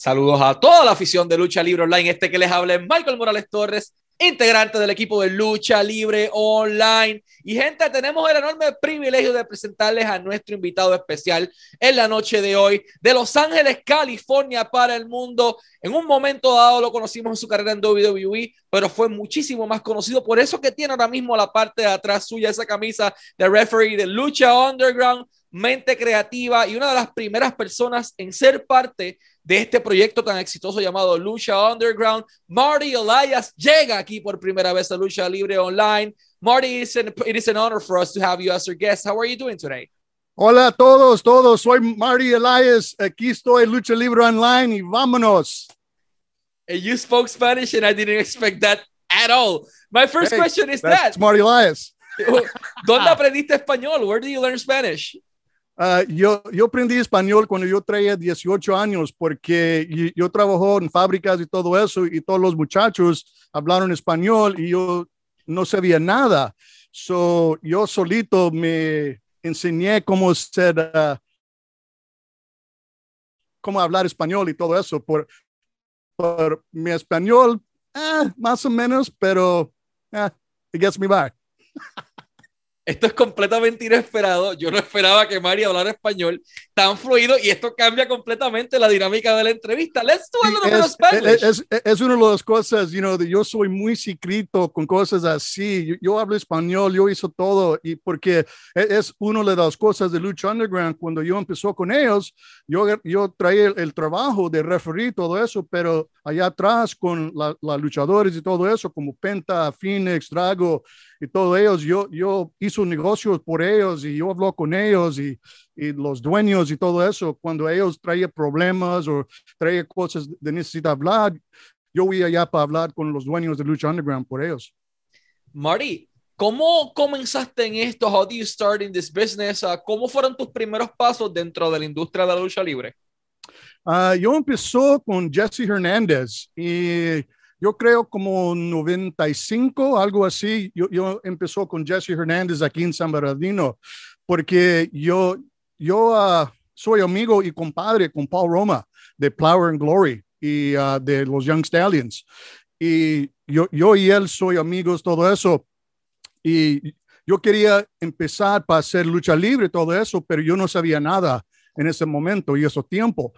Saludos a toda la afición de Lucha Libre Online. Este que les habla es Michael Morales Torres, integrante del equipo de Lucha Libre Online. Y gente, tenemos el enorme privilegio de presentarles a nuestro invitado especial en la noche de hoy, de Los Ángeles, California, para el mundo. En un momento dado lo conocimos en su carrera en WWE, pero fue muchísimo más conocido. Por eso que tiene ahora mismo la parte de atrás suya esa camisa de referee de Lucha Underground mente creativa y una de las primeras personas en ser parte de este proyecto tan exitoso llamado Lucha Underground. Marty Elias llega aquí por primera vez a Lucha Libre Online. Marty, it is an honor for us to have you as our guest. How are you doing today? Hola a todos, todos. Soy Marty Elias. Aquí estoy Lucha Libre Online y vámonos. And you spoke Spanish and I didn't expect that at all. My first hey, question is that's that. Marty Elias. ¿Dónde aprendiste español? Where do you learn Spanish? Uh, yo, yo aprendí español cuando yo traía 18 años porque yo, yo en fábricas y todo eso y todos los muchachos hablaron español y yo no sabía nada. So, yo solito me enseñé cómo ser, uh, cómo hablar español y todo eso. Por, por mi español, eh, más o menos, pero eh, it gets me by. Esto es completamente inesperado. Yo no esperaba que Mari hablara español tan fluido y esto cambia completamente la dinámica de la entrevista. Let's do a little bit of Spanish. Es, es, es, una de las cosas, you know, de yo soy muy secreto con cosas así. Yo, yo, hablo español, yo hice todo y porque e, es una de las cosas de Lucha Underground. Cuando yo empezó con ellos, yo, yo traía el, el trabajo de referir todo eso, pero allá atrás con los la luchadores y todo eso, como Penta, Phoenix, Drago, y todos ellos, yo, yo hice negocios por ellos y yo hablo con ellos y, y, los dueños y todo eso. Cuando ellos traían problemas o traían cosas de necesitar hablar, yo voy allá para hablar con los dueños de Lucha Underground por ellos. Marty, ¿cómo comenzaste en esto? How do you start in this business? Uh, ¿Cómo fueron tus primeros pasos dentro de la industria de la lucha libre? Uh, yo empezó con Jesse Hernández y yo creo como 95, algo así, yo, yo empezó con Jesse Hernández aquí en San Bernardino, porque yo, yo uh, soy amigo y compadre con Paul Roma de Flower and Glory y uh, de los Young Stallions. Y yo, yo y él soy amigos, todo eso. Y yo quería empezar para hacer lucha libre, todo eso, pero yo no sabía nada en ese momento y ese tiempo.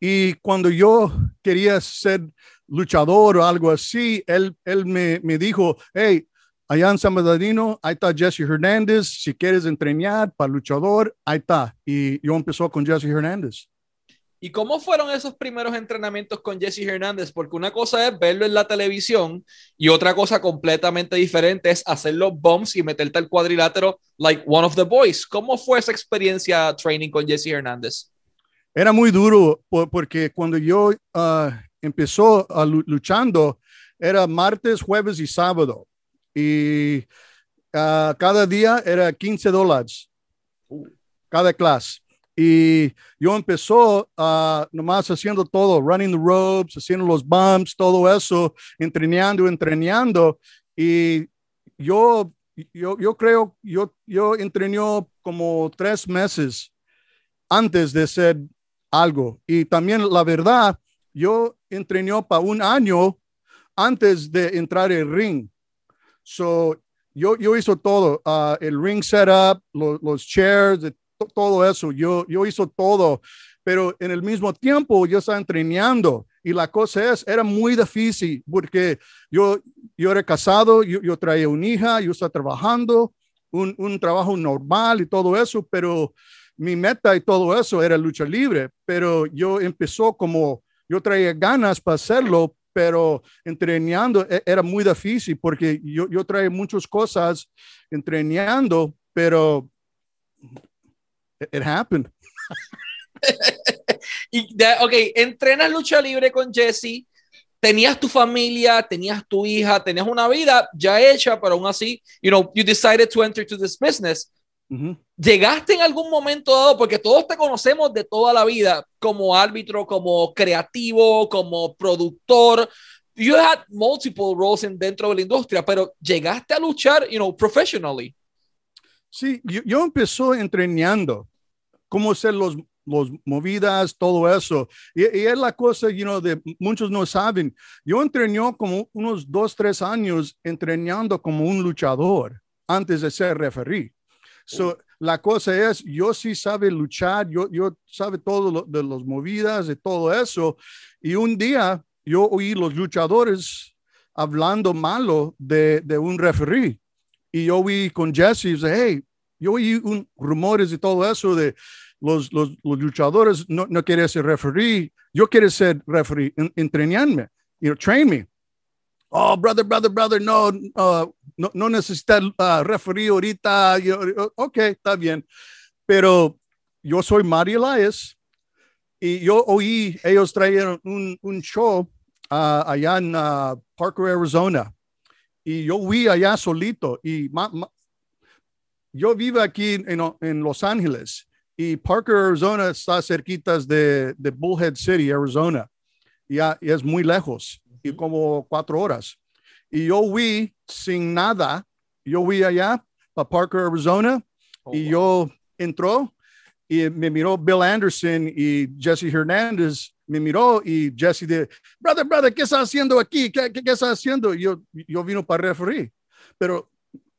Y cuando yo quería ser luchador o algo así, él, él me, me dijo, hey, allá en San Bernardino, ahí está Jesse Hernández, si quieres entrenar para luchador, ahí está. Y yo empezó con Jesse Hernández. ¿Y cómo fueron esos primeros entrenamientos con Jesse Hernández? Porque una cosa es verlo en la televisión y otra cosa completamente diferente es hacer los bumps y meterte al cuadrilátero like one of the boys. ¿Cómo fue esa experiencia training con Jesse Hernández? Era muy duro porque cuando yo uh, empezó a luchando, era martes, jueves y sábado. Y uh, cada día era 15 dólares, cada clase. Y yo empezó uh, nomás haciendo todo, running the ropes, haciendo los bumps, todo eso, entrenando, entrenando. Y yo, yo, yo creo, yo, yo entrené como tres meses antes de ser algo. Y también la verdad, yo entrené para un año antes de entrar el ring. So, yo, yo hizo todo, uh, el ring setup, los chairs, todo eso, yo, yo hizo todo, pero en el mismo tiempo yo estaba entrenando y la cosa es, era muy difícil porque yo, yo era casado, yo, yo traía una hija, yo estaba trabajando, un, un trabajo normal y todo eso, pero mi meta y todo eso era lucha libre, pero yo empezó como yo traía ganas para hacerlo, pero entrenando e-, era muy difícil porque yo, yo traía muchas cosas entrenando, pero it, happened. y ok, entrenas lucha libre con Jesse, tenías tu familia, tenías tu hija, tenías una vida ya hecha, pero aún así, you know, you decided to enter to this business. ¿Llegaste en algún momento dado, porque todos te conocemos de toda la vida, como árbitro, como creativo, como productor? You had multiple roles in, dentro de la industria, pero llegaste a luchar, you know, professionally. Sí, yo, yo empecé entrenando cómo ser los los movidas, todo eso. Y, es la cosa, you know, de muchos no saben. Yo entrené como unos dos, tres años entrenando como un luchador antes de ser referí. So, la cosa es, yo sí sabe luchar, yo, yo sabe todo de los movidas, de todo eso. Y un día yo oí los luchadores hablando malo de, de un referí. Y yo vi con Jesse, y hey, yo oí un, rumores y todo eso de los, los, los luchadores no, no quieren ser referee. Yo quiero ser referee, entrenarme, you know, train me. Oh, brother, brother, brother, no, uh, no, no necesita uh, referee ahorita. Yo, ok, está bien. Pero yo soy Mario Elias y yo oí, ellos trajeron un, un show uh, allá en uh, Parker, Arizona. Y yo vi allá solito y ma, ma, yo vivo aquí en, en, Los Ángeles y Parker, Arizona está cerquita de, de Bullhead City, Arizona. Y, y es muy lejos y como cuatro horas. Y yo vi sin nada, yo vi allá a Parker, Arizona, oh, y yo entró y me miró Bill Anderson y Jesse Hernández, me miró y Jesse de, brother, brother, ¿qué estás haciendo aquí? ¿Qué, qué, qué estás haciendo? Y yo, yo vino para referir, pero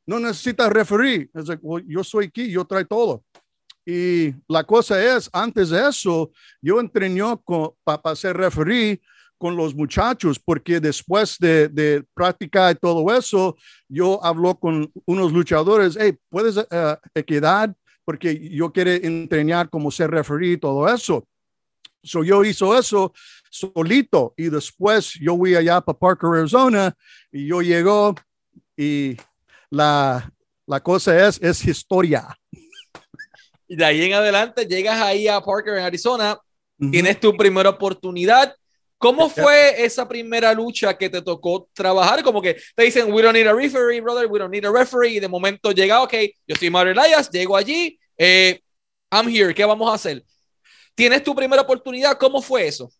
no necesitas referir. Like, well, yo soy aquí, yo traigo todo. Y la cosa es, antes de eso, yo entrené para ser referí con los muchachos, porque después de, de, practicar todo eso, yo hablo con unos luchadores, hey, ¿puedes uh, quedar? Porque yo quiero entrenar como ser referí y todo eso. So yo hizo eso solito y después yo fui allá para Parker, Arizona y yo llegó y la, la cosa es, es historia. Y de ahí en adelante llegas ahí a Parker en Arizona, uh -huh. tienes tu primera oportunidad ¿Cómo fue esa primera lucha que te tocó trabajar? Como que te dicen, we don't need a referee, brother, we don't need a referee, y de momento llega, ok, yo soy Mario Elias, llego allí, eh, I'm here, ¿qué vamos a hacer? ¿Tienes tu primera oportunidad? ¿Cómo fue eso?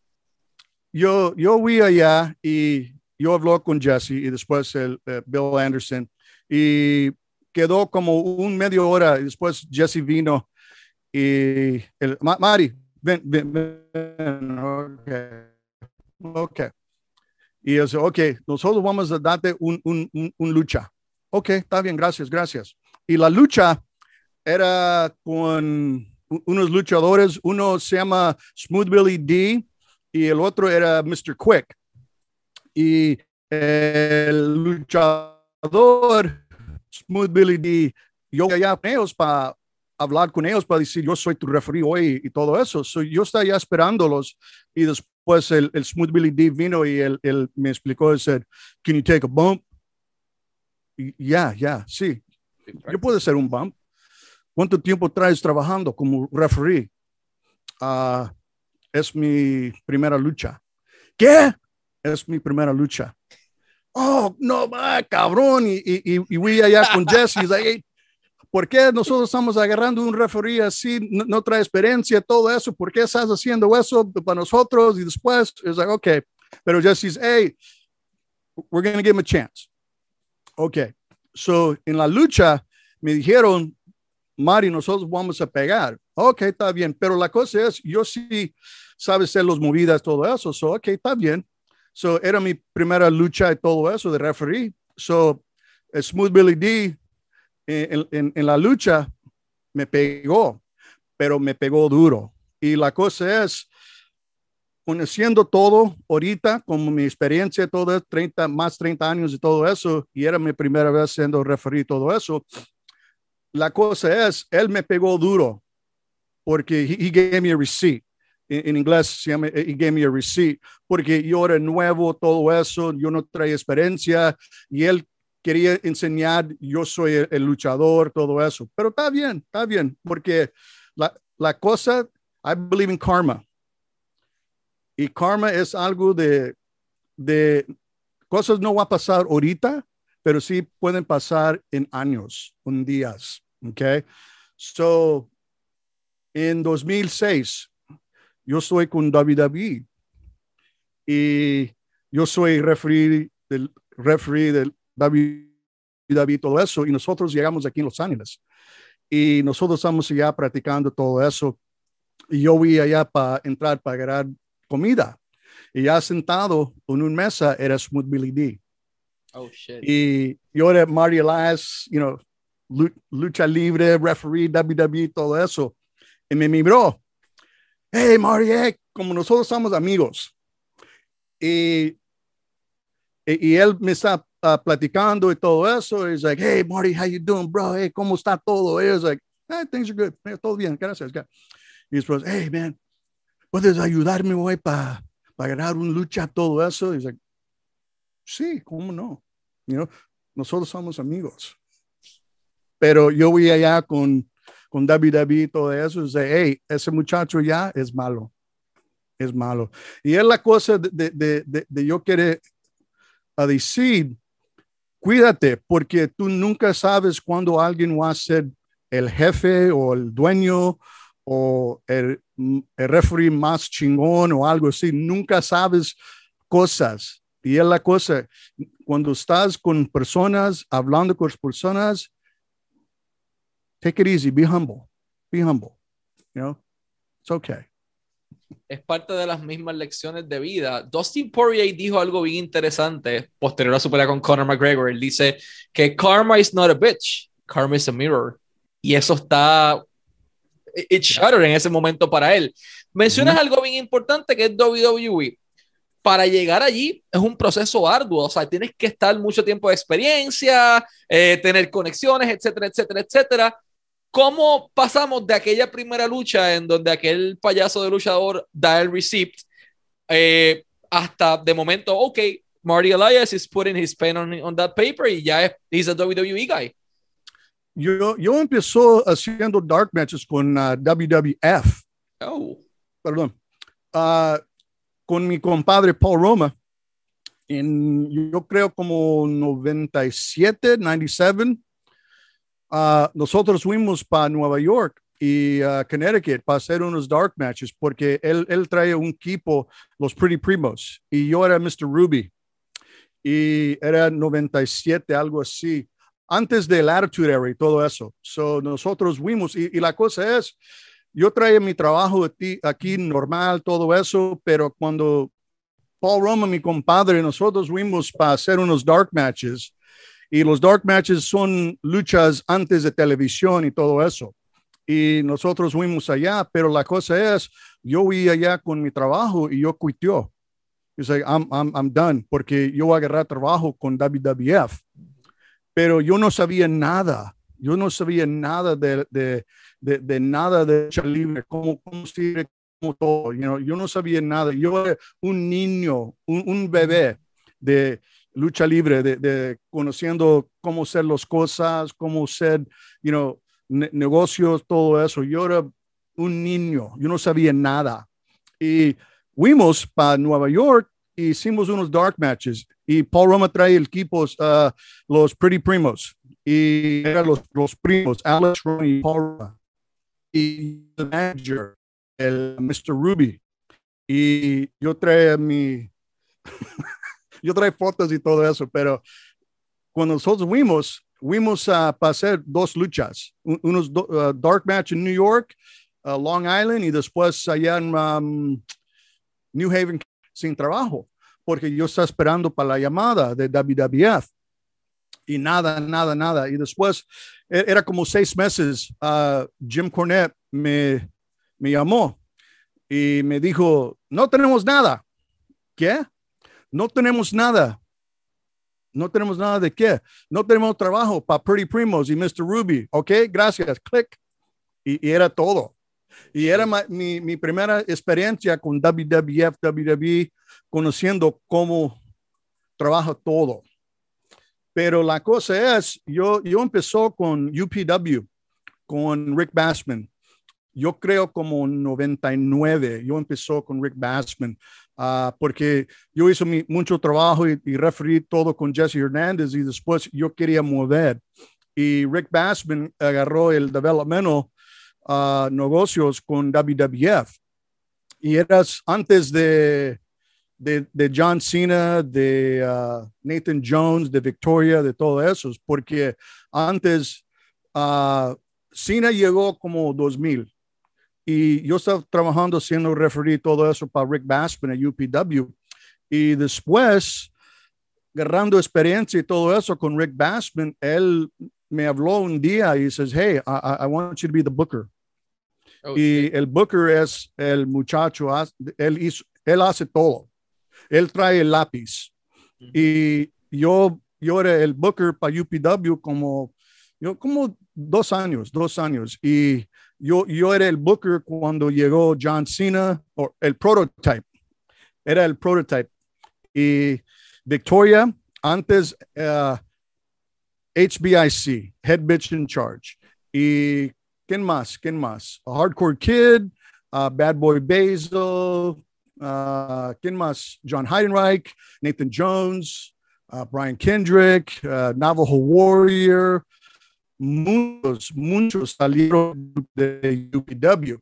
Yo, yo fui allá y yo hablé con Jesse y después el uh, Bill Anderson y quedó como un medio hora y después Jesse vino y el, Mari, ven, ven, ven, okay. Ok. Y es, ok, nosotros vamos a darte un, un, un, un, lucha. Ok, está bien, gracias, gracias. Y la lucha era con unos luchadores, uno se llama Smooth Billy D y el otro era Mr. Quick. Y el luchador Smooth Billy D, yo allá con ellos para hablar con ellos, para decir, yo soy tu referee hoy y todo eso. So, yo estaba ya esperándolos y después el, el Smooth Billy D vino y él, él me explicó, él said, can you take a bump? Ya, yeah, ya, yeah, sí. Yo puedo hacer un bump. ¿Cuánto tiempo traes trabajando como referee? Uh, es mi primera lucha. ¿Qué? Es mi primera lucha. Oh, no, va, cabrón. Y, y, y, y fui allá con Jesse. like, ¿Por qué nosotros estamos agarrando un referee así, no, no, trae experiencia, todo eso? ¿Por qué estás haciendo eso para nosotros? Y después es like, ok, pero just says, hey, we're going to give him a chance. Ok, so en la lucha me dijeron, Mari, nosotros vamos a pegar. Ok, está bien, pero la cosa es, yo sí sabe hacer los movidas, todo eso, so ok, está bien. So era mi primera lucha y todo eso de referee. So, Smooth Billy D en, en, en, la lucha me pegó, pero me pegó duro. Y la cosa es, conociendo todo ahorita, como mi experiencia, todo 30, más 30 años y todo eso, y era mi primera vez siendo referido todo eso, la cosa es, él me pegó duro, porque he, he gave me a receipt. En, inglés se llama, he gave me a receipt, porque yo era nuevo, todo eso, yo no traía experiencia, y él quería enseñar, yo soy el, el, luchador, todo eso. Pero está bien, está bien, porque la, la cosa, I believe in karma. Y karma es algo de, de cosas no va a pasar ahorita, pero sí pueden pasar en años, en días. Okay. So, en 2006, yo estoy con David David y yo soy referee del, referee del David, David, todo eso, y nosotros llegamos aquí en Los Ángeles. Y nosotros estamos ya practicando todo eso. y yo voy allá para entrar para agarrar comida. Y ya sentado en una mesa era Smooth Billy D. Oh, shit. Y yo era Mario Elias, you know, lu- lucha libre, referee, WWE, todo eso. Y me miró. Hey, Mario, hey, como nosotros somos amigos. Y, y, y él me está ah, platicando y todo eso. He's like, hey, Marty, how you doing, bro? Hey, ¿cómo está todo? He's like, hey, things are good. Hey, todo bien, gracias. gra-". Y después, hey, man, ¿puedes ayudarme, güey, para para ganar un lucha, todo eso? He's like, sí, ¿cómo no? You know, nosotros somos amigos. Pero yo voy allá con, con WWE y todo eso y dice, hey, ese muchacho ya es malo. Es malo. Y es la cosa de, de, de- de yo querer a decir, cuídate, porque tú nunca sabes cuándo alguien va a ser el jefe o el dueño o el, referee más chingón o algo así. Nunca sabes cosas. Y es la cosa, cuando estás con personas, hablando con personas, take it easy, be humble, be humble. You know, it's okay. Es parte de las mismas lecciones de vida. Dustin Poirier dijo algo bien interesante posterior a su pelea con Conor McGregor. Él dice que karma is not a bitch, karma is a mirror. Y eso está it shattered en ese momento para él. Mencionas algo bien importante que es WWE. Para llegar allí es un proceso arduo, o sea, tienes que estar mucho tiempo de experiencia, eh, tener conexiones, etcétera, etcétera, etcétera. ¿Cómo pasamos de aquella primera lucha en donde aquel payaso de luchador da el receipt eh, hasta de momento, ok, Marty Elias is putting his pen on, on that paper y ya es, he's a WWE guy? Yo, yo empezó haciendo dark matches con uh, WWF, Oh, perdón, uh, con mi compadre Paul Roma, en yo creo como 97, 97. Uh, nosotros fuimos para Nueva York y uh, Connecticut para hacer unos dark matches porque él, él trae un equipo, los Pretty Primos, y yo era Mr. Ruby. Y era 97, algo así, antes del Attitude Era y todo eso. So, nosotros fuimos, y, la cosa es, yo traía mi trabajo aquí, aquí normal, todo eso, pero cuando Paul Roma, mi compadre, nosotros fuimos para hacer unos dark matches, y los dark matches son luchas antes de televisión y todo eso. Y nosotros fuimos allá, pero la cosa es, yo fui allá con mi trabajo y yo quitió. It's like, I'm, I'm, I'm done, porque yo voy a agarrar trabajo con WWF. Pero yo no sabía nada. Yo no sabía nada de, de, de, de nada de lucha libre, cómo, cómo sirve, cómo todo. You know, yo no sabía nada. Yo era un niño, un, un bebé de lucha libre, de, conociendo cómo hacer las cosas, cómo hacer, you know, ne negocios, todo eso. Yo era un niño, yo no sabía nada. Y fuimos para Nueva York y hicimos unos dark matches. Y Paul Roma trae el equipo, uh, los Pretty Primos. Y eran los, los primos, Alex Ronnie y Paul Roma. Y el manager, el Mr. Ruby. Y yo traía mi yo trae fotos y todo eso, pero cuando nosotros fuimos, fuimos a uh, hacer dos luchas, un, unos do, uh, dark match en New York, uh, Long Island y después allá en um, New Haven sin trabajo, porque yo estaba esperando para la llamada de WWF y nada, nada, nada. Y después era como seis meses, uh, Jim Cornette me, me llamó y me dijo, no tenemos nada. ¿Qué? No tenemos nada. No tenemos nada de qué. No tenemos trabajo para Pretty Primos y Mr. Ruby. Ok, gracias. Click. Y, y era todo. Y era mi, primera experiencia con WWF, WWE, conociendo cómo trabaja todo. Pero la cosa es, yo, yo empezó con UPW, con Rick Bassman. Yo creo como 99, yo empezó con Rick Bassman, uh, porque yo hice mi, mucho trabajo y, y referí todo con Jesse Hernández y después yo quería mover. Y Rick Bassman agarró el developmental uh, negocios con WWF. Y eras antes de, de, de John Cena, de uh, Nathan Jones, de Victoria, de todo eso, porque antes Cena llegó como 2000 y yo estaba trabajando siendo referee todo eso para Rick Bassman en UPW. Y después, agarrando experiencia y todo eso con Rick Bassman, él me habló un día y dice, hey, I, I want you to be the booker. Oh, y el booker es el muchacho, él, hizo, él hace todo. Él trae el lápiz. Y yo, yo era el booker para UPW como, yo, como dos años, dos años. Y yo, yo era el booker cuando llegó John Cena, o el prototype. Era el prototype. Y Victoria, antes HBIC, uh, Head Bitch in Charge. Y ¿quién más? ¿Quién más? A Hardcore Kid, uh, Bad Boy Basil, uh, ¿quién más? John Heidenreich, Nathan Jones, uh, Brian Kendrick, uh, Navajo Warrior, muchos, muchos salieron de UPW.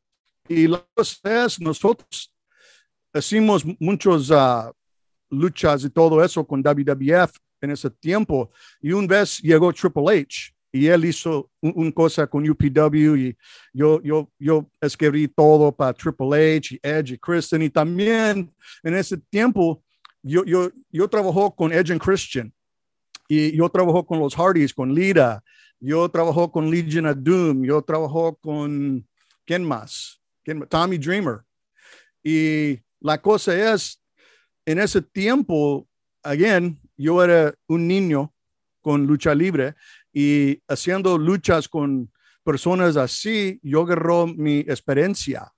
Y la cosa es, nosotros hicimos muchos uh, luchas y todo eso con WWF en ese tiempo. Y un vez llegó Triple H y él hizo una un cosa con UPW y yo, yo, yo escribí todo para Triple H y Edge y Christian. Y también en ese tiempo yo, yo, yo trabajó con Edge and Christian y yo trabajó con los Hardys, con Lita yo trabajo con Legion of Doom, yo trabajo con, ¿quién más? Tommy Dreamer. Y la cosa es, en ese tiempo, again, yo era un niño con lucha libre y haciendo luchas con personas así, yo agarró mi experiencia.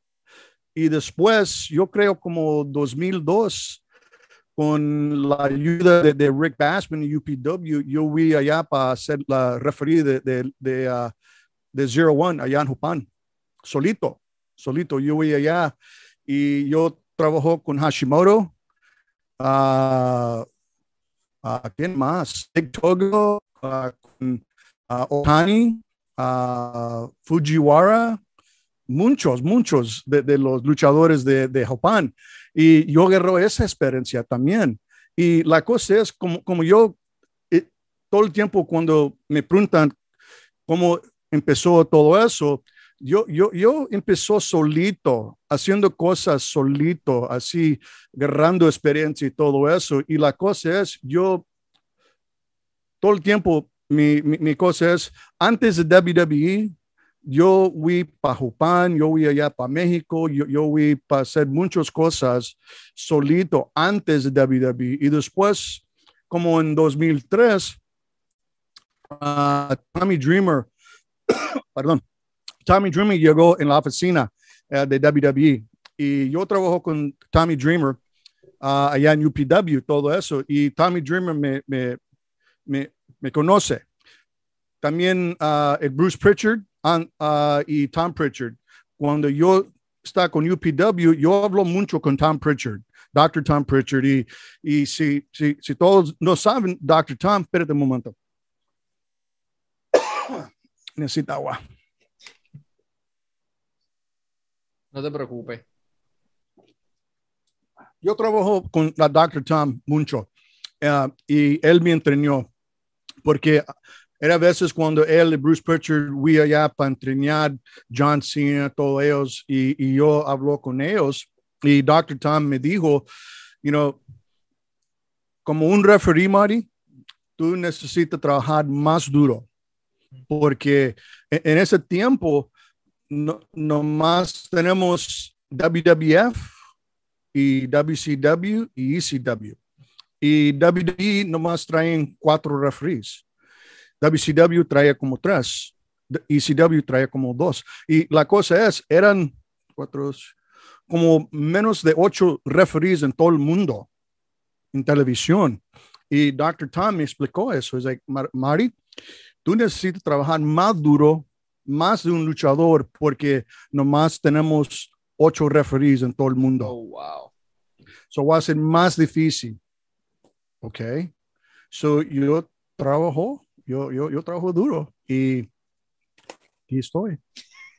Y después, yo creo como 2002, con la ayuda de, Rick Bassman y UPW, yo fui allá para hacer la referida de, de, de, uh, Zero One allá en Jupan, solito, solito. Yo fui allá y yo trabajo con Hashimoto, uh, uh, ¿quién más? Nick Togo, uh, con uh, Fujiwara, muchos, muchos de, los luchadores de, de Japón. Y yo agarro esa experiencia también. Y la cosa es, como, como yo, eh, todo el tiempo cuando me preguntan cómo empezó todo eso, yo, yo, yo empezó solito, haciendo cosas solito, así, agarrando experiencia y todo eso. Y la cosa es, yo, todo el tiempo, mi, mi, mi cosa es, antes de WWE, yo fui para Jupan, yo fui allá para México, yo, yo fui para hacer muchas cosas solito antes de WWE y después, como en 2003, uh, Tommy Dreamer, perdón, Tommy Dreamer llegó en la oficina uh, de WWE y yo trabajo con Tommy Dreamer uh, allá en UPW, todo eso, y Tommy Dreamer me, me, me, conoce. También uh, el Bruce Pritchard, uh, y Tom Pritchard. Cuando yo estaba con UPW, yo hablo mucho con Tom Pritchard, Dr. Tom Pritchard. Y, y si, si, si todos no saben, Dr. Tom, espérate un momento. Necesita agua. No te preocupes. Yo trabajo con la Dr. Tom mucho uh, y él me entrenó porque era veces cuando él Bruce Pritchard fui allá para entrenar John Cena, todos ellos, y, y yo hablo con ellos, y Dr. Tom me dijo, you know, como un referee, Marty, tú necesitas trabajar más duro, porque en, ese tiempo no, más tenemos WWF y WCW y ECW. Y WWE nomás traen cuatro referees. WCW traía como tres, ECW traía como dos. Y la cosa es, eran cuatro, como menos de ocho referees en todo el mundo en televisión. Y Dr. Tom me explicó eso. Es like, Mari, tú necesitas trabajar más duro, más de un luchador, porque nomás tenemos ocho referees en todo el mundo. Oh, wow. So va a ser más difícil. Ok. So yo trabajo yo, yo, yo trabajo duro y aquí estoy.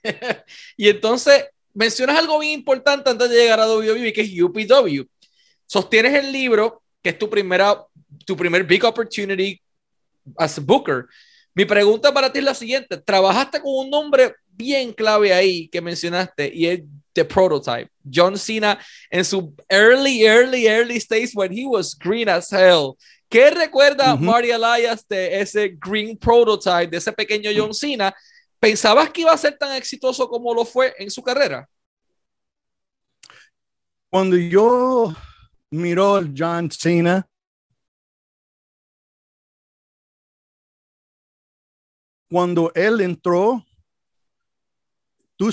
y entonces, mencionas algo bien importante antes de llegar a WWE, que es UPW. Sostienes el libro, que es tu primera, tu primer big opportunity as a booker, Mi pregunta para ti es la siguiente. Trabajaste con un nombre bien clave ahí que mencionaste y es The Prototype. John Cena en su early, early, early stage when he was green as hell. ¿Qué recuerda Mario Elias de ese green prototype, de ese pequeño John Cena? ¿Pensabas que iba a ser tan exitoso como lo fue en su carrera? Cuando yo miro a John Cena, cuando él entró, tú,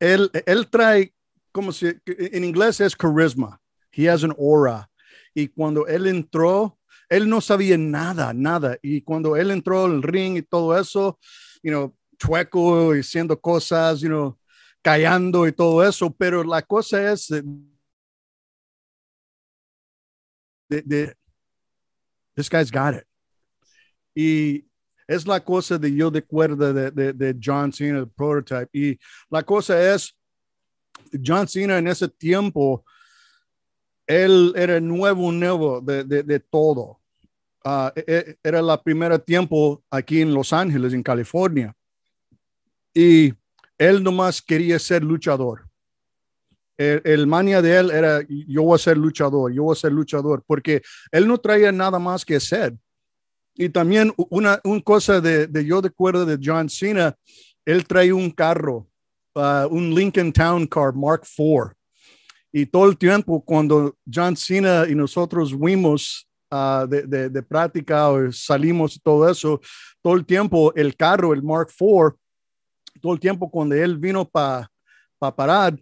él, él trae, como si en inglés es carisma. He has an aura. Y cuando él entró, él no sabía nada, nada. Y cuando él entró al ring y todo eso, you know, chueco y haciendo cosas, you know, callando y todo eso, pero la cosa es de, this guy's got it. Y es la cosa de yo de cuerda de, de, de John Cena, el prototype. Y la cosa es, John Cena en ese tiempo, él era nuevo, nuevo de, de, todo. Uh, era la primera tiempo aquí en Los Ángeles, en California. Y él nomás quería ser luchador. El, el, de él era, yo voy a ser luchador, yo voy a ser luchador, porque él no traía nada más que ser. Y también una, una cosa de, de, yo de acuerdo de John Cena, él trae un carro, uh, un Lincoln Town Car Mark IV. Y todo el tiempo cuando John Cena y nosotros fuimos uh, de, de, de, práctica o salimos todo eso, todo el tiempo el carro, el Mark IV, todo el tiempo cuando él vino para pa parar,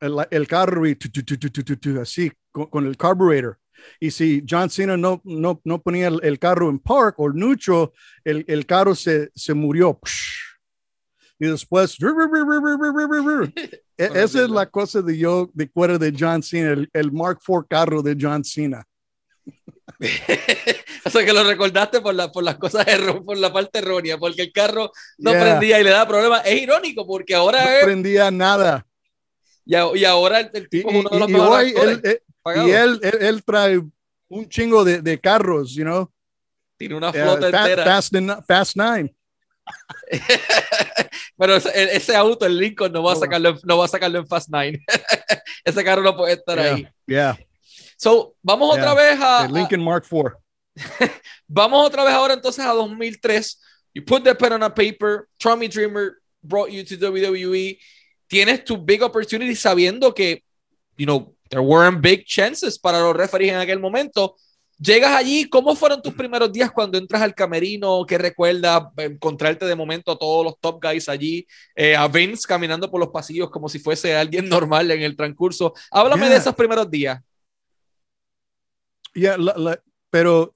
el, el carro y tu, tu, tu, así con, con el carburetor y si John Cena no, no, no ponía el, el, carro en park o neutro, el, el carro se, se murió. Y después, esa es la cosa de yo, de cuero de John Cena, el, el Mark IV carro de John Cena. o sea que lo recordaste por, la, por las cosas por la parte errónea, porque el carro no yeah. prendía y le daba problemas. Es irónico porque ahora no es, prendía nada. Y, y ahora el, el tipo y, es uno de los y, mejores hoy él, él, y él, él, él, trae un chingo de, de carros, you know. Tiene una flota uh, entera. Fast, fast Nine. Pero ese, ese, auto, el Lincoln, no va a sacarlo, no va a sacarlo en Fast Nine. ese carro no puede estar yeah, ahí. Yeah. So, vamos yeah. otra vez a. El Lincoln Mark IV. vamos otra vez ahora entonces a 2003. You put the pen on a paper. Tommy Dreamer brought you to WWE. Tienes tu big opportunity sabiendo que, you know, there weren't big chances para los referees en aquel momento. Llegas allí, ¿cómo fueron tus primeros días cuando entras al camerino? ¿Qué recuerdas encontrarte de momento a todos los top guys allí? Eh, a Vince caminando por los pasillos como si fuese alguien normal en el transcurso. Háblame yeah. de esos primeros días. Yeah, la, la, pero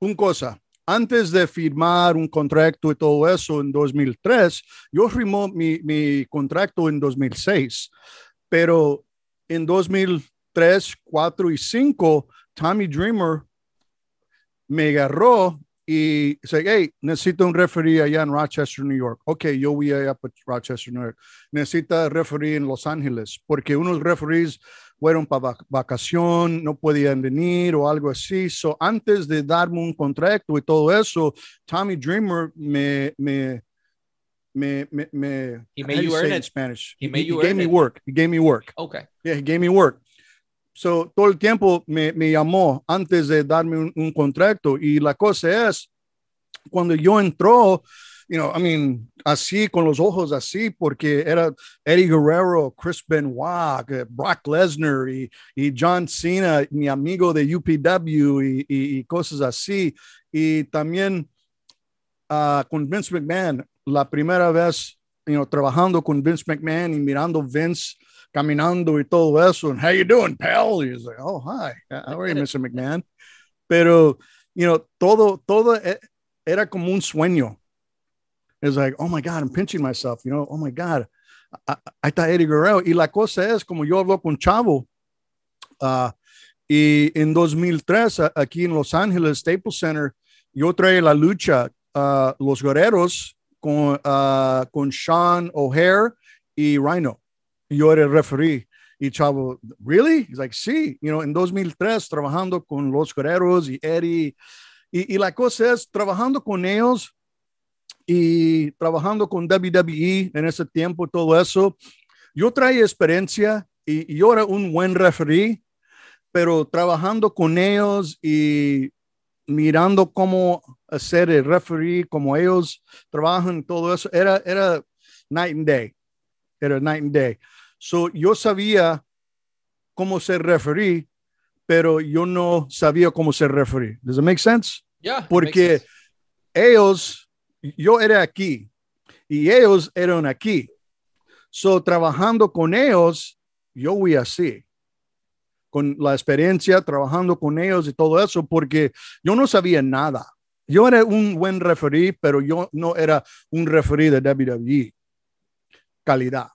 un cosa, antes de firmar un contrato y todo eso en 2003, yo firmó mi, mi contrato en 2006, pero en 2003, 4 y 5, Tommy Dreamer me agarró y dice, hey, necesito un referee allá en Rochester, New York. Ok, yo voy allá a Rochester, New York. Necesita referee en Los Ángeles, porque unos referees fueron para vacación, no podían venir o algo así. So, antes de darme un contrato y todo eso, Tommy Dreamer me, me, me, me, me he made you earn it. Spanish. He, made he, you he gave me work. He gave me work. Okay. Yeah, he gave me work. So, todo el tiempo me, me llamó antes de darme un, un, contrato y la cosa es, cuando yo entró, you know, I mean, así, con los ojos así, porque era Eddie Guerrero, Chris Benoit, Brock Lesnar y, y John Cena, mi amigo de UPW y, y, y cosas así. Y también uh, con Vince McMahon, la primera vez, you know, trabajando con Vince McMahon y mirando Vince caminando y todo eso. And how you doing, pal? Y he's like, oh, hi. How are you, Mr. McMahon? Pero, you know, todo, todo era como un sueño. It's like, oh my God, I'm pinching myself, you know, oh my God. Ahí está Eddie Guerrero. Y la cosa es, como yo hablo con Chavo, uh, y en 2003, aquí en Los Ángeles, Staples Center, yo traje la lucha, uh, los guerreros, con, uh, con Sean O'Hare y Rhino yo era el referee. Y Chavo, ¿really? He's like, sí, you know, en 2003 trabajando con los guerreros y Eddie, Y, y la cosa es, trabajando con ellos y trabajando con WWE en ese tiempo, todo eso, yo traía experiencia y, yo era un buen referee, pero trabajando con ellos y mirando cómo hacer el referee, cómo ellos trabajan, todo eso, era, era night and day. Era night and day. So yo sabía cómo ser referee, pero yo no sabía cómo ser referee. Does it make sense? Yeah, Porque ellos, yo era aquí y ellos eran aquí. So trabajando con ellos, yo fui así con la experiencia trabajando con ellos y todo eso, porque yo no sabía nada. Yo era un buen referee, pero yo no era un referee de WWE. Calidad.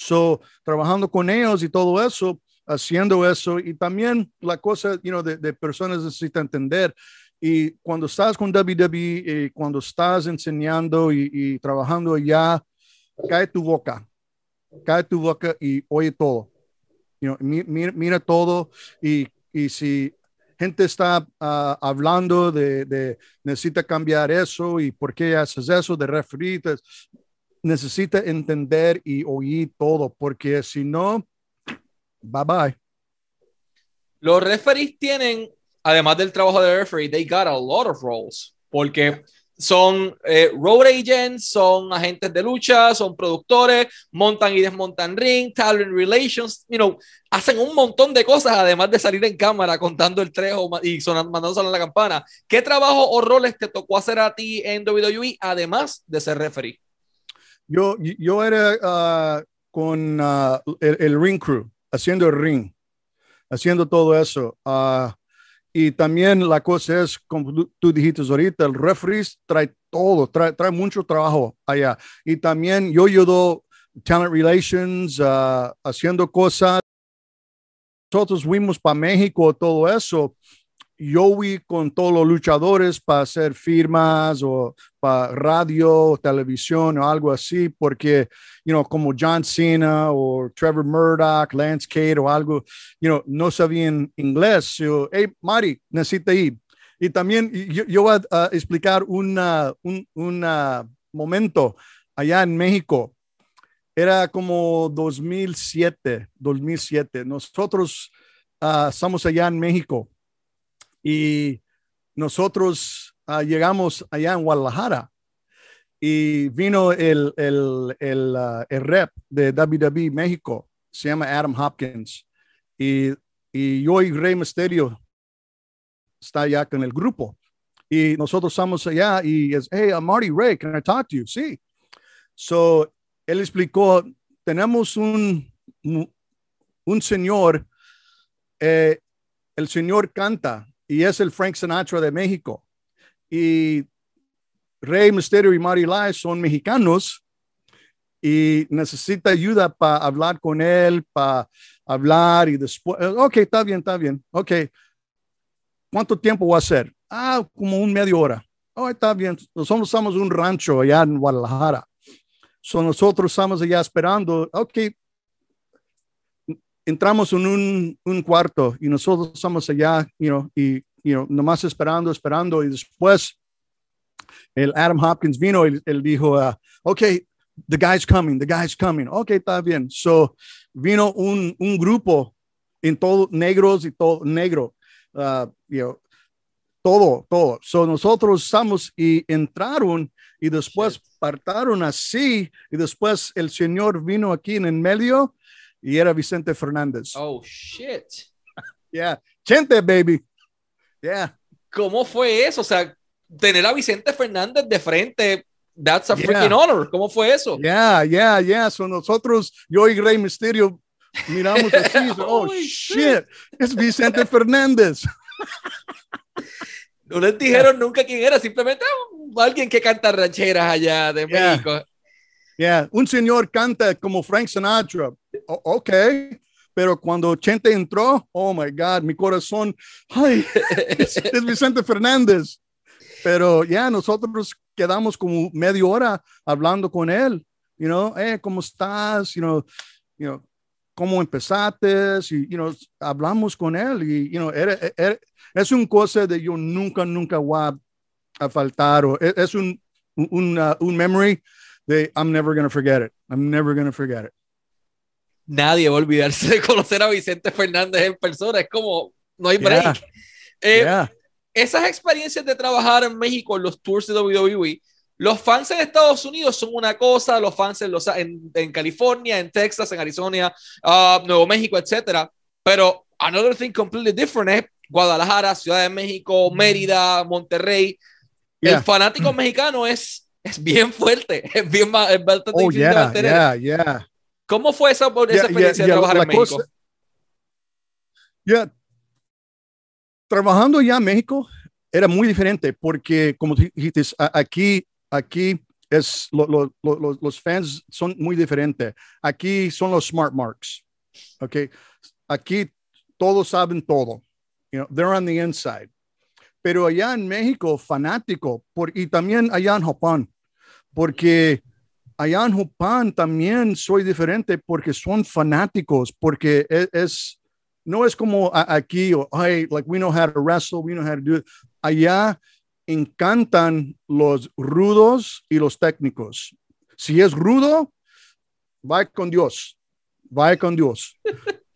So, trabajando con ellos y todo eso, haciendo eso, y también la cosa, you know, de, de personas necesitan entender. Y cuando estás con WWE, y cuando estás enseñando y, y trabajando allá, cae tu boca, cae tu boca y oye todo. You know, mira, mira, todo. Y, y, si gente está uh, hablando de, de, necesita cambiar eso y por qué haces eso de referir, necesita entender y oír todo, porque si no, bye bye. Los referees tienen, además del trabajo de referee, they got a lot of roles, porque son eh, road agents, son agentes de lucha, son productores, montan y desmontan ring, talent relations, you know, hacen un montón de cosas además de salir en cámara contando el trejo y sonando, mandando a la campana. ¿Qué trabajo o roles te tocó hacer a ti en WWE además de ser referee? Yo, yo era uh, con uh, el, ring crew, haciendo el ring, haciendo todo eso. Uh, y también la cosa es, como tú, dijiste ahorita, el referee trae todo, trae, trae, mucho trabajo allá. Y también yo ayudo Talent Relations, haciendo cosas. Nosotros fuimos para México, todo eso yo fui con todos los luchadores para hacer firmas o para radio, televisión o algo así, porque, you know, como John Cena o Trevor Murdoch, Lance Cade o algo, you know, no sabían inglés. Yo, hey, Mari, necesita ir. Y también yo, voy a explicar una, un una momento allá en México. Era como 2007, 2007. Nosotros uh, estamos allá en México y nosotros uh, llegamos allá en Guadalajara y vino el, el, el, uh, el, rep de WWE México, se llama Adam Hopkins, y, y yo y Rey Misterio está allá con el grupo. Y nosotros estamos allá y es, hey, I'm Marty Ray, can I talk to you? Sí. So, él explicó, tenemos un, un señor, eh, el señor canta y es el Frank Sinatra de México. Y Rey Misterio y Mari Lai son mexicanos y necesita ayuda para hablar con él, para hablar y después, ok, está bien, está bien, ok. ¿Cuánto tiempo va a ser? Ah, como un medio hora. Oh, está bien. Nosotros somos un rancho allá en Guadalajara. So nosotros estamos allá esperando. Ok, entramos en un, un, cuarto y nosotros estamos allá, you know, y, you know, nomás esperando, esperando, y después el Adam Hopkins vino y él dijo, uh, ok, the guy's coming, the guy's coming. Ok, está bien. So, vino un, un grupo en todo negros y todo negro, uh, you know, todo, todo. So, nosotros estamos y entraron y después partaron así y después el Señor vino aquí en el medio y era Vicente Fernández. Oh, shit. yeah. Gente, baby. Yeah. ¿Cómo fue eso? O sea, tener a Vicente Fernández de frente, that's a yeah. freaking honor. ¿Cómo fue eso? Yeah, yeah, yeah. So nosotros, yo y Rey Misterio, miramos así. oh, shit. Es Vicente Fernández. no les dijeron yeah. nunca quién era, simplemente oh, alguien que canta rancheras allá de yeah. México. Yeah, un señor canta como Frank Sinatra. O ok, pero cuando Chente entró, oh my God, mi corazón, ay, es, es Vicente Fernández. Pero ya yeah, nosotros quedamos como media hora hablando con él, you know, eh, ¿cómo estás? You know, you know, cómo empezaste, y, you know, hablamos con él y, you know, era, era, es un cosa de yo nunca, nunca voy a, faltar, o es, es un, un, uh, un memory I'm never going to forget it. I'm never going to forget it. Nadie va a olvidarse de conocer a Vicente Fernández en persona, es como, no hay break. Yeah. Eh, Yeah. Esas experiencias de trabajar en México en los tours de WWE, los fans en Estados Unidos son una cosa, los fans en, los, en, en California, en Texas, en Arizona, uh, Nuevo México, etcétera. Pero another thing completely different es Guadalajara, Ciudad de México, Mérida, Monterrey. Yeah. El fanático mexicano es, es bien fuerte, es bien es bastante Oh, difícil de yeah, mantener. yeah, yeah. ¿Cómo fue esa, esa experiencia de trabajar en México? cosa- trabajando ya en México era muy diferente porque, como dijiste, aquí, aquí es lo- lo- lo- lo- los fans son muy diferentes. Aquí son los smart marks, ¿ok? Aquí todos saben todo. You know, they're on the inside. Pero allá en México, fanático, por, y también allá en Japón, porque allá en Japón también soy diferente porque son fanáticos, porque es, es- no es como aquí, o, hey, like we know how to wrestle, we know how to do it. Allá encantan los rudos y los técnicos. Si es rudo, va con Dios, va con Dios,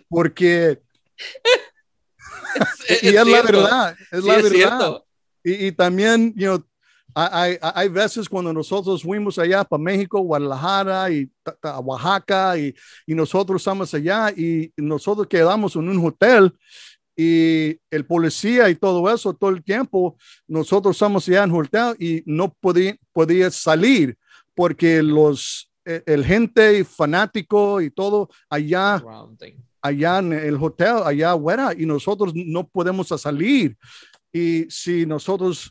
porque y es, la cierto. verdad, es Sí, la es verdad. Y, y también, you know, hay, hay, hay veces cuando nosotros fuimos allá para México, Guadalajara y ta- ta- Oaxaca y, y nosotros estamos allá y nosotros quedamos en un hotel y el policía y todo eso todo el tiempo, nosotros estamos allá en el hotel y no podía, podía salir porque los, el, el gente fanático y todo allá Rounding. Allá en el hotel, allá afuera, y nosotros no podemos salir. Y si nosotros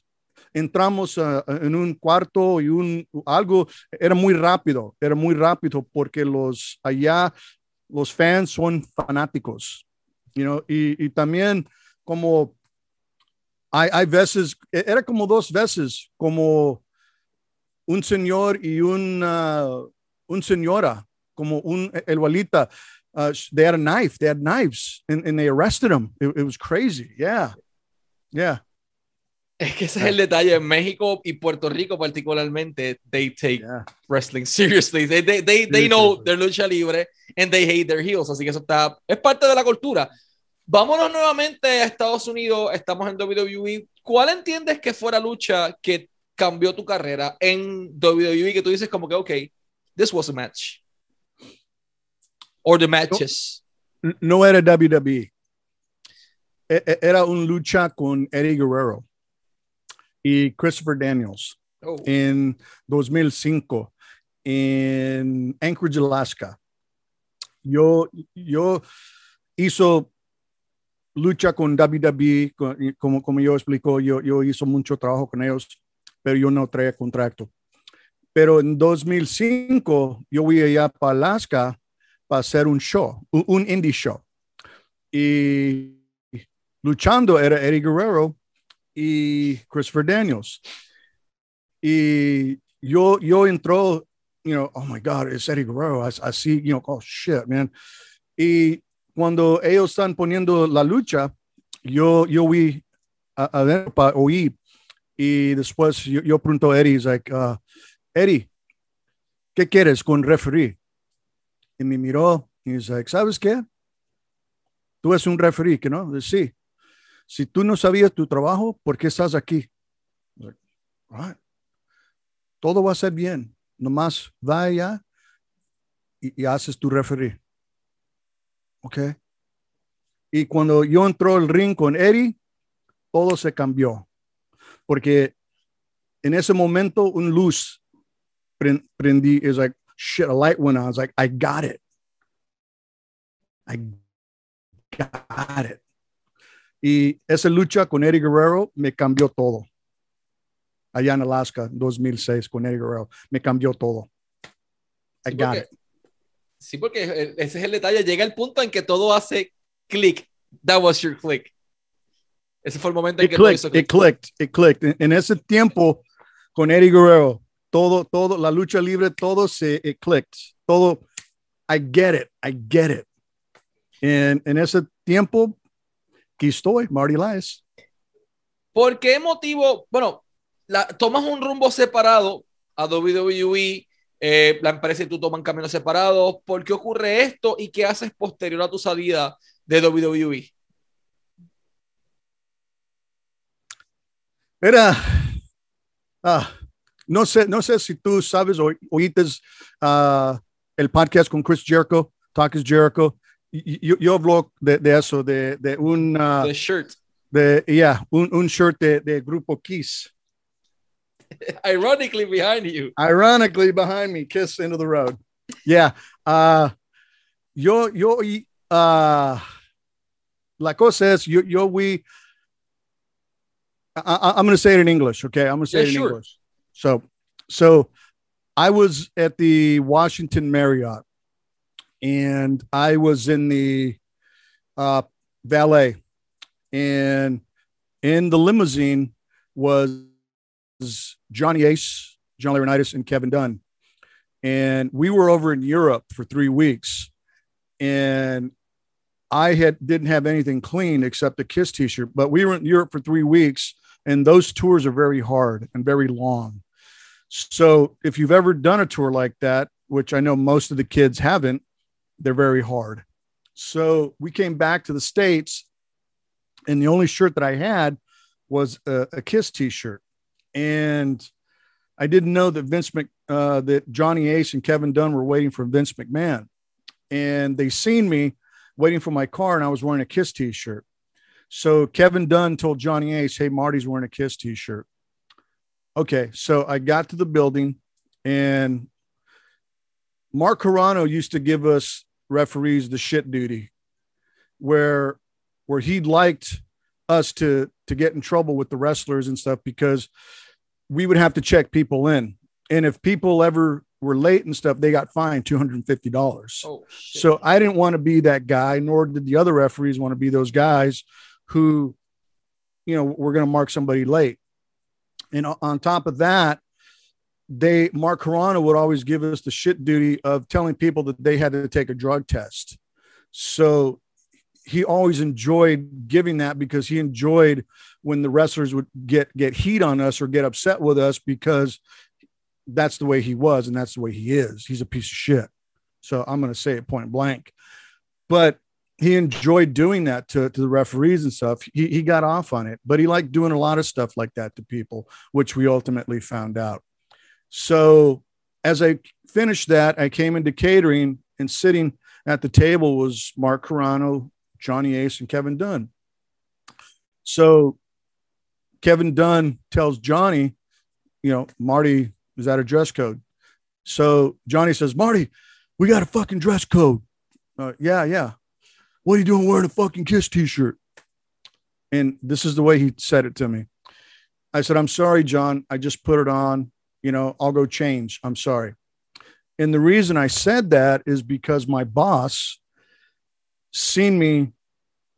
entramos ah, en un cuarto y un algo, era muy rápido, era muy rápido porque los allá, los fans son fanáticos, you know, y, y también como hay, hay veces, e- era como dos veces, como un señor y una, un señora, como un, el abuelita, uh, they had a knife. They had knives, and, and they arrested him. It, it was crazy. Yeah, yeah, Es que ese es el detalle. En México y Puerto Rico, particularmente, they take yeah. wrestling seriously. They, they, they, they know their lucha libre and they hate their heels. Así que eso está, es parte de la cultura. Vámonos nuevamente a Estados Unidos. Estamos en WWE. ¿Cuál entiendes que fue la lucha que cambió tu carrera en WWE? Que tú dices como que, ok, this was a match. Or the matches. No era WWE. E- e- Era un lucha con Eddie Guerrero y Christopher Daniels Oh. en 2005 en Anchorage, Alaska. Yo, yo hizo lucha con WWE, como, como yo explico, yo, yo hizo mucho trabajo con ellos, pero yo no traía contrato. Pero en 2005 yo fui allá para Alaska para hacer un show, un, indie show. Y luchando era Eddie Guerrero y Christopher Daniels. Y yo, yo entró, you know, oh my God, it's Eddie Guerrero. See, you know, oh shit, man. Y cuando ellos están poniendo la lucha, yo, yo vi a, a ver para oír. Y después yo, yo pregunto a Eddie, like, uh, Eddie, ¿qué quieres con referee? Y me miró y he's like, ¿sabes qué? Tú eres un referee, ¿que no? Sí. Si tú no sabías tu trabajo, ¿por qué estás aquí? "Right. Todo va a ser bien. Nomás vaya y, y haces tu referee. ¿Ok? Y cuando yo entró al ring con Eddie, todo se cambió. Porque en ese momento un luz pren- prendí. It's like, shit, a light went on. I was like, I got it. I got it. Y esa lucha con Eddie Guerrero me cambió todo. Allá en Alaska, 2006, con Eddie Guerrero. Me cambió todo. I Sí, got porque, it. sí, porque ese es el detalle. Llega el punto en que todo hace click. That was your click. Ese fue el momento en It que todo clicked, hizo it click. clicked, it clicked. En, en ese tiempo, con Eddie Guerrero, todo, todo, la lucha libre, todo se it clicked. Todo, I get it, I get it. En, en ese tiempo, aquí estoy, Marty Elias. ¿Por qué motivo? Bueno, la, tomas un rumbo separado a WWE, eh, la empresa y tú toman caminos separados. ¿Por qué ocurre esto y qué haces posterior a tu salida de WWE? Era, ah, no sé, no sé si tú sabes o oíste uh, el podcast con Chris Jericho, Talk is Jericho. Yo, yo hablo de, de, eso, de, de un... Uh, The shirt. De, yeah, un, un shirt de, de Grupo Kiss. Ironically behind you. Ironically behind me, Kiss into the road. Yeah. Uh, yo, yo, uh, la cosa es, yo, yo we, I, I'm going to say it in English. Okay. I'm going to say Yeah, it in sure. English. So, so I was at the Washington Marriott and I was in the uh, valet and in the limousine was Johnny Ace, John Laurinaitis, and Kevin Dunn. And we were over in Europe for three weeks. And I had didn't have anything clean except a Kiss t-shirt, but we were in Europe for three weeks, and those tours are very hard and very long. So if you've ever done a tour like that, which I know most of the kids haven't, they're very hard. So we came back to the States, and the only shirt that I had was a, a Kiss t-shirt. And I didn't know that Vince Mc, uh, that Johnny Ace and Kevin Dunn were waiting for Vince McMahon. And they seen me waiting for my car, and I was wearing a Kiss t-shirt. So Kevin Dunn told Johnny Ace, "Hey, Marty's wearing a Kiss t-shirt." Okay, so I got to the building, and Mark Carano used to give us referees the shit duty, where where he liked us to to get in trouble with the wrestlers and stuff because we would have to check people in, and if people ever were late and stuff, they got fined two hundred and fifty dollars. Oh. So I didn't want to be that guy, nor did the other referees want to be those guys who, you know, were going to mark somebody late. And on top of that, they Mark Carano would always give us the shit duty of telling people that they had to take a drug test. So he always enjoyed giving that because he enjoyed when the wrestlers would get get heat on us or get upset with us because that's the way he was and that's the way he is. He's a piece of shit. So I'm going to say it point blank. But he enjoyed doing that to, to the referees and stuff. He, he got off on it, but he liked doing a lot of stuff like that to people, which we ultimately found out. So as I finished that, I came into catering and sitting at the table was Mark Carano, Johnny Ace, and Kevin Dunn. So Kevin Dunn tells Johnny, you know, Marty is at a dress code. So Johnny says, Marty, we got a fucking dress code. Uh, yeah, yeah. What are you doing wearing a fucking Kiss t-shirt? And this is the way he said it to me. I said, I'm sorry, John. I just put it on. You know, I'll go change. I'm sorry. And the reason I said that is because my boss seen me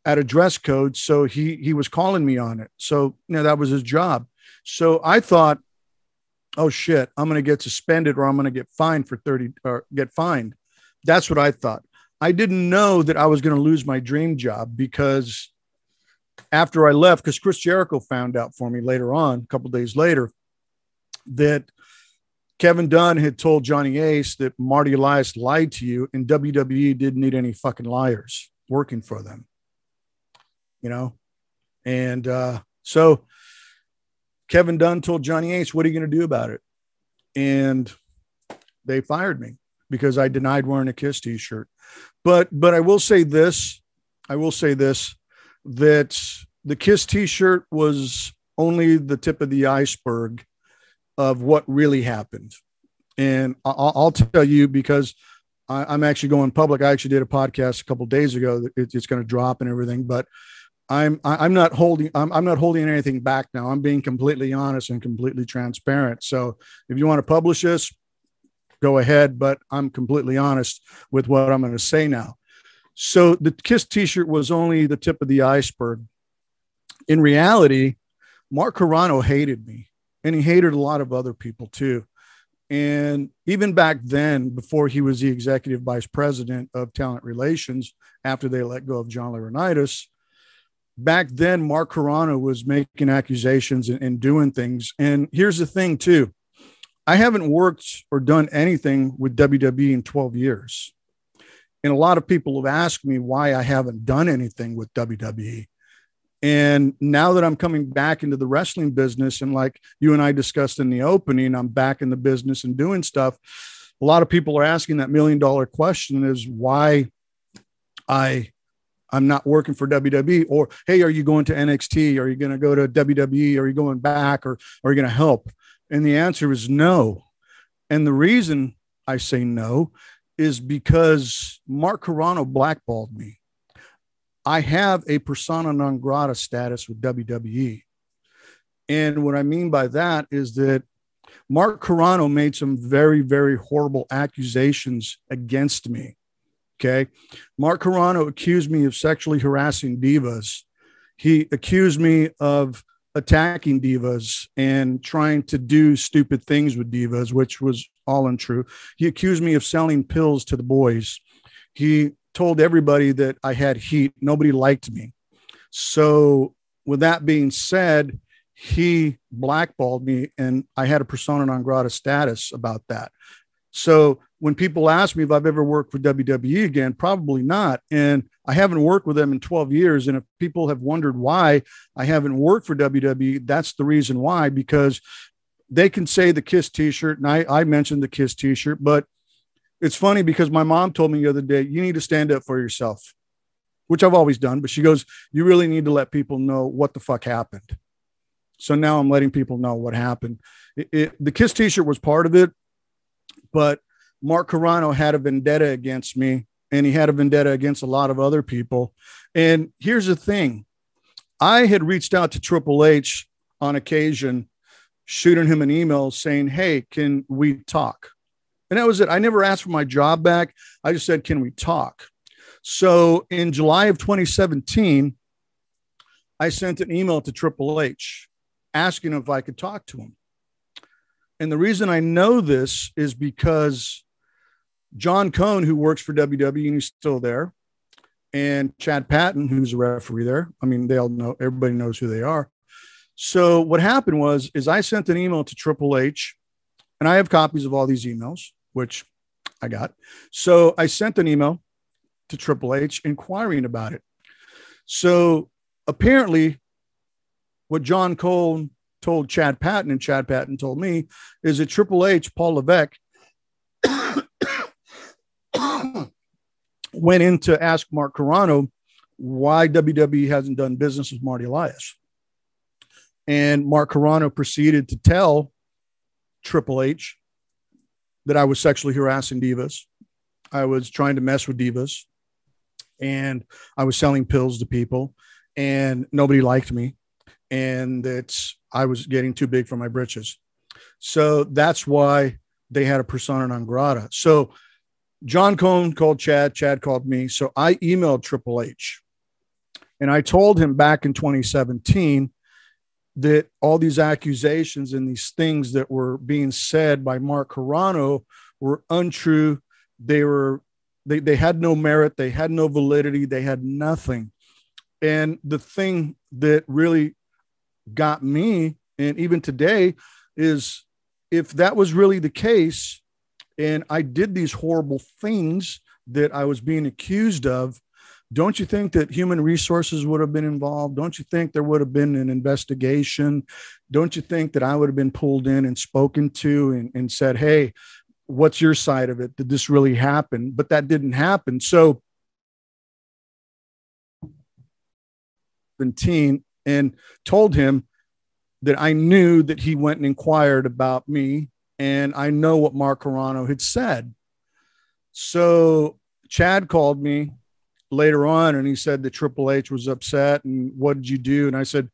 at a dress code. So he he was calling me on it. So you know, that was his job. So I thought, oh shit, I'm gonna get suspended or I'm gonna get fined for 30 or get fined. That's what I thought. I didn't know that I was going to lose my dream job because after I left, because Chris Jericho found out for me later on, a couple days later, that Kevin Dunn had told Johnny Ace that Marty Elias lied to you, and WWE didn't need any fucking liars working for them. You know, and uh, so Kevin Dunn told Johnny Ace, "What are you going to do about it?" And they fired me because I denied wearing a Kiss T-shirt. But but I will say this, I will say this that the Kiss T-shirt was only the tip of the iceberg of what really happened. And I'll, tell you because I, am actually going public. I actually did a podcast a couple days ago. It, it's going to drop and everything, but I'm I'm not holding I'm, I'm not holding anything back now. I'm being completely honest and completely transparent. So if you want to publish this, go ahead, but I'm completely honest with what I'm going to say now. So the Kiss t-shirt was only the tip of the iceberg. In reality, Mark Carano hated me and he hated a lot of other people too. And even back then, before he was the executive vice president of talent relations, after they let go of John Laurinaitis, back then, Mark Carrano was making accusations and, and doing things. And here's the thing, too I haven't worked or done anything with WWE in 12 years. And a lot of people have asked me why I haven't done anything with WWE. And now that I'm coming back into the wrestling business, and like you and I discussed in the opening, I'm back in the business and doing stuff. A lot of people are asking that million dollar question is why I I'm not working for WWE or hey, are you going to NXT? Are you going to go to WWE? Are you going back or, or are you going to help? And the answer is no. And the reason I say no is because Mark Carrano blackballed me. I have a persona non grata status with WWE. And what I mean by that is that Mark Carrano made some very, very horrible accusations against me. Okay. Mark Carrano accused me of sexually harassing divas. He accused me of attacking divas and trying to do stupid things with divas, which was all untrue. He accused me of selling pills to the boys. He told everybody that I had heat. Nobody liked me. So, with that being said, he blackballed me and I had a persona non grata status about that. So, when people ask me if I've ever worked for WWE again, probably not. And I haven't worked with them in 12 years. And if people have wondered why I haven't worked for WWE, that's the reason why, because they can say the Kiss t shirt. And I, I mentioned the Kiss t shirt, but it's funny because my mom told me the other day, you need to stand up for yourself, which I've always done. But she goes, you really need to let people know what the fuck happened. So now I'm letting people know what happened. It, it, the Kiss t shirt was part of it, but Mark Carrano had a vendetta against me and he had a vendetta against a lot of other people. And here's the thing I had reached out to Triple H on occasion, shooting him an email saying, Hey, can we talk? And that was it. I never asked for my job back. I just said, Can we talk? So in July of 2017, I sent an email to Triple H asking if I could talk to him. And the reason I know this is because John Cone, who works for WWE and he's still there, and Chad Patton, who's a referee there. I mean, they all know, everybody knows who they are. So what happened was, is I sent an email to Triple H, and I have copies of all these emails, which I got. So I sent an email to Triple H inquiring about it. So apparently, what John Cone told Chad Patton and Chad Patton told me is that Triple H, Paul Levesque, went in to ask Mark Carrano why WWE hasn't done business with Marty Elias. And Mark Carrano proceeded to tell Triple H that I was sexually harassing divas. I was trying to mess with divas and I was selling pills to people and nobody liked me and that I was getting too big for my britches. So that's why they had a persona non grata. So John Cone called Chad, Chad called me. So I emailed Triple H and I told him back in 2017 that all these accusations and these things that were being said by Mark Carrano were untrue. They were they, they had no merit, they had no validity, they had nothing. And the thing that really got me, and even today, is if that was really the case, and I did these horrible things that I was being accused of, don't you think that human resources would have been involved? Don't you think there would have been an investigation? Don't you think that I would have been pulled in and spoken to and, and said, hey, what's your side of it? Did this really happen? But that didn't happen. So, 17 and told him that I knew that he went and inquired about me and I know what Mark Carrano had said. So Chad called me later on and he said that Triple H was upset and what did you do? And I said,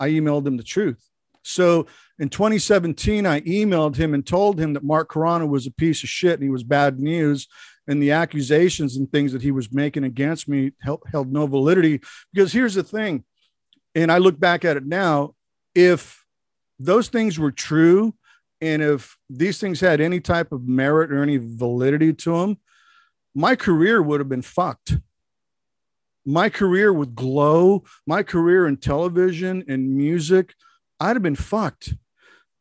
I emailed him the truth. So in 2017, I emailed him and told him that Mark Carrano was a piece of shit and he was bad news. And the accusations and things that he was making against me held, held no validity. Because here's the thing, and I look back at it now if those things were true, And if these things had any type of merit or any validity to them, my career would have been fucked. My career with Glow, my career in television and music, I'd have been fucked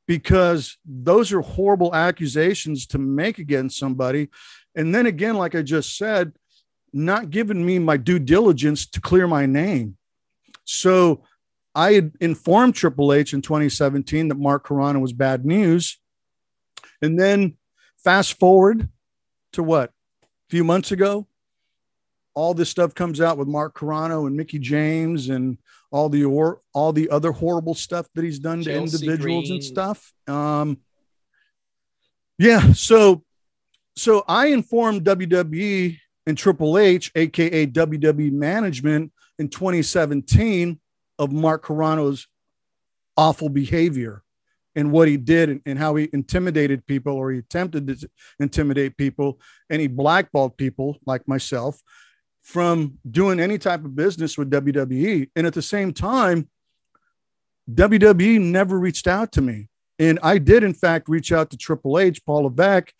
because those are horrible accusations to make against somebody. And then again, like I just said, not giving me my due diligence to clear my name. So I had informed Triple H in 2017 that Mark Carrano was bad news. And then fast forward to what? A few months ago, all this stuff comes out with Mark Carrano and Mickey James and all the or all the other horrible stuff that he's done Chelsea to individuals Green. and stuff. Um, yeah, so so I informed WWE and Triple H, aka WWE management, in 2017 of Mark Carrano's awful behavior and what he did and, and, how he intimidated people or he attempted to intimidate people and he blackballed people like myself from doing any type of business with WWE. And at the same time, WWE never reached out to me. And I did, in fact, reach out to Triple H, Paul Levesque,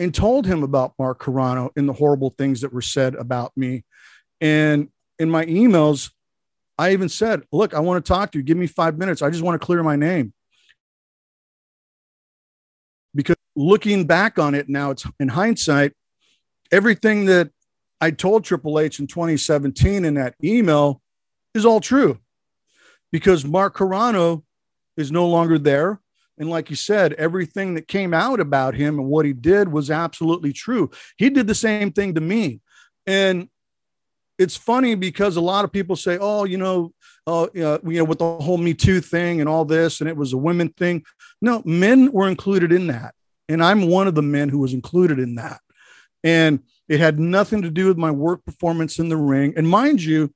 and told him about Mark Carrano and the horrible things that were said about me. And in my emails, I even said, Look, I want to talk to you. Give me five minutes. I just want to clear my name. Because looking back on it now, it's in hindsight, everything that I told Triple H in 2017 in that email is all true because Mark Carrano is no longer there. And like you said, everything that came out about him and what he did was absolutely true. He did the same thing to me. And it's funny because a lot of people say, "Oh, you know, uh, you know, with the whole Me Too thing and all this, and it was a women thing." No, men were included in that, and I'm one of the men who was included in that, and it had nothing to do with my work performance in the ring. And mind you,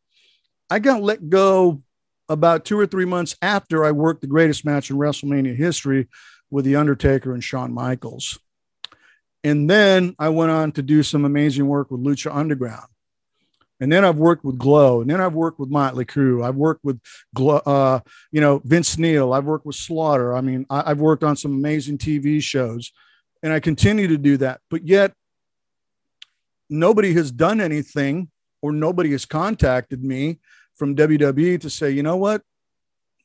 I got let go about two or three months after I worked the greatest match in WrestleMania history with The Undertaker and Shawn Michaels. And then I went on to do some amazing work with Lucha Underground. And then I've worked with Glow, and then I've worked with Motley Crue. I've worked with, uh, you know, Vince Neil. I've worked with Slaughter. I mean, I, I've worked on some amazing TV shows, and I continue to do that. But yet, nobody has done anything, or nobody has contacted me from WWE to say, you know what,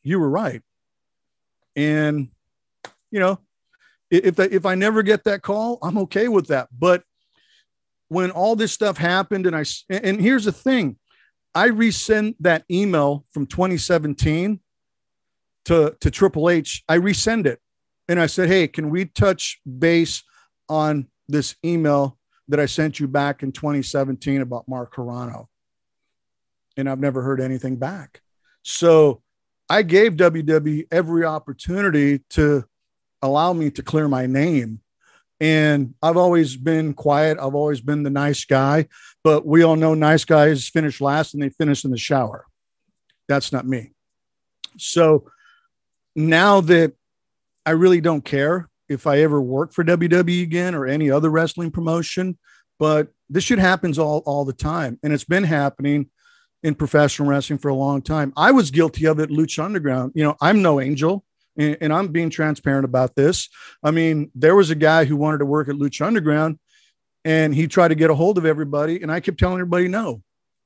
you were right. And, you know, if if I never get that call, I'm okay with that. But when all this stuff happened, and I and here's the thing, I resend that email from 2017 to to Triple H. I resend it, and I said, hey, can we touch base on this email that I sent you back in 2017 about Mark Carrano? and I've never heard anything back. So I gave WWE every opportunity to allow me to clear my name. And I've always been quiet. I've always been the nice guy, but we all know nice guys finish last and they finish in the shower. That's not me. So now that I really don't care if I ever work for WWE again or any other wrestling promotion, but this shit happens all, all the time. And it's been happening in professional wrestling for a long time. I was guilty of it, Lucha Underground. You know, I'm no angel, and, I'm being transparent about this. I mean, there was a guy who wanted to work at Lucha Underground, and he tried to get a hold of everybody, and I kept telling everybody no.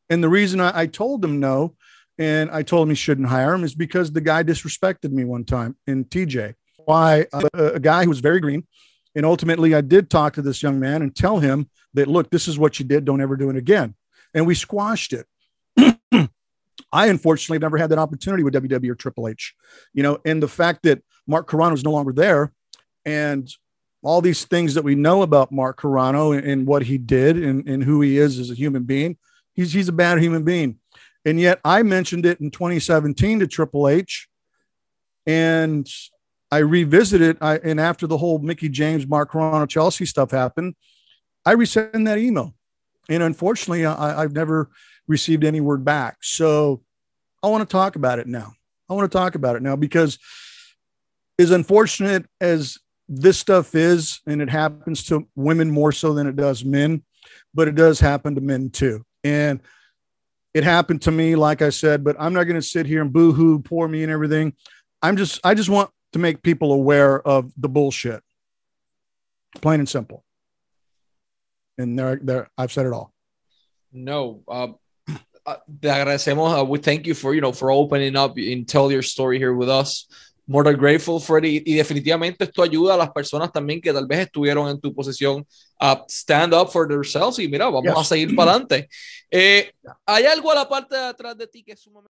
And the reason I, I told him no, and I told him he shouldn't hire him, is because the guy disrespected me one time in TJ. Why uh, a guy who was very green. And ultimately, I did talk to this young man and tell him that, look, this is what you did. Don't ever do it again. And we squashed it. I unfortunately never had that opportunity with WWE or Triple H, you know, and the fact that Mark Carrano is no longer there and all these things that we know about Mark Carrano and, and what he did and, and, who he is as a human being, he's, he's a bad human being. And yet I mentioned it in 2017 to Triple H and I revisited I, and after the whole Mickey James, Mark Carrano, Chelsea stuff happened, I resent that email. And unfortunately, I, I've never received any word back. So I want to talk about it now. I want to talk about it now because as unfortunate as this stuff is, and it happens to women more so than it does men, but it does happen to men too. And it happened to me, like I said, but I'm not going to sit here and boo hoo, poor me and everything. I'm just, I just want to make people aware of the bullshit. Plain and simple. And there, there, I've said it all. No, uh, te agradecemos. Uh, we thank you for, you know, for opening up and tell your story here with us. More than grateful for it. Y, y definitivamente esto ayuda a las personas también que tal vez estuvieron en tu posición a stand up for themselves y mira, vamos Yes. a seguir para adelante. Eh, ¿Hay algo a la parte de atrás de ti que es sumamente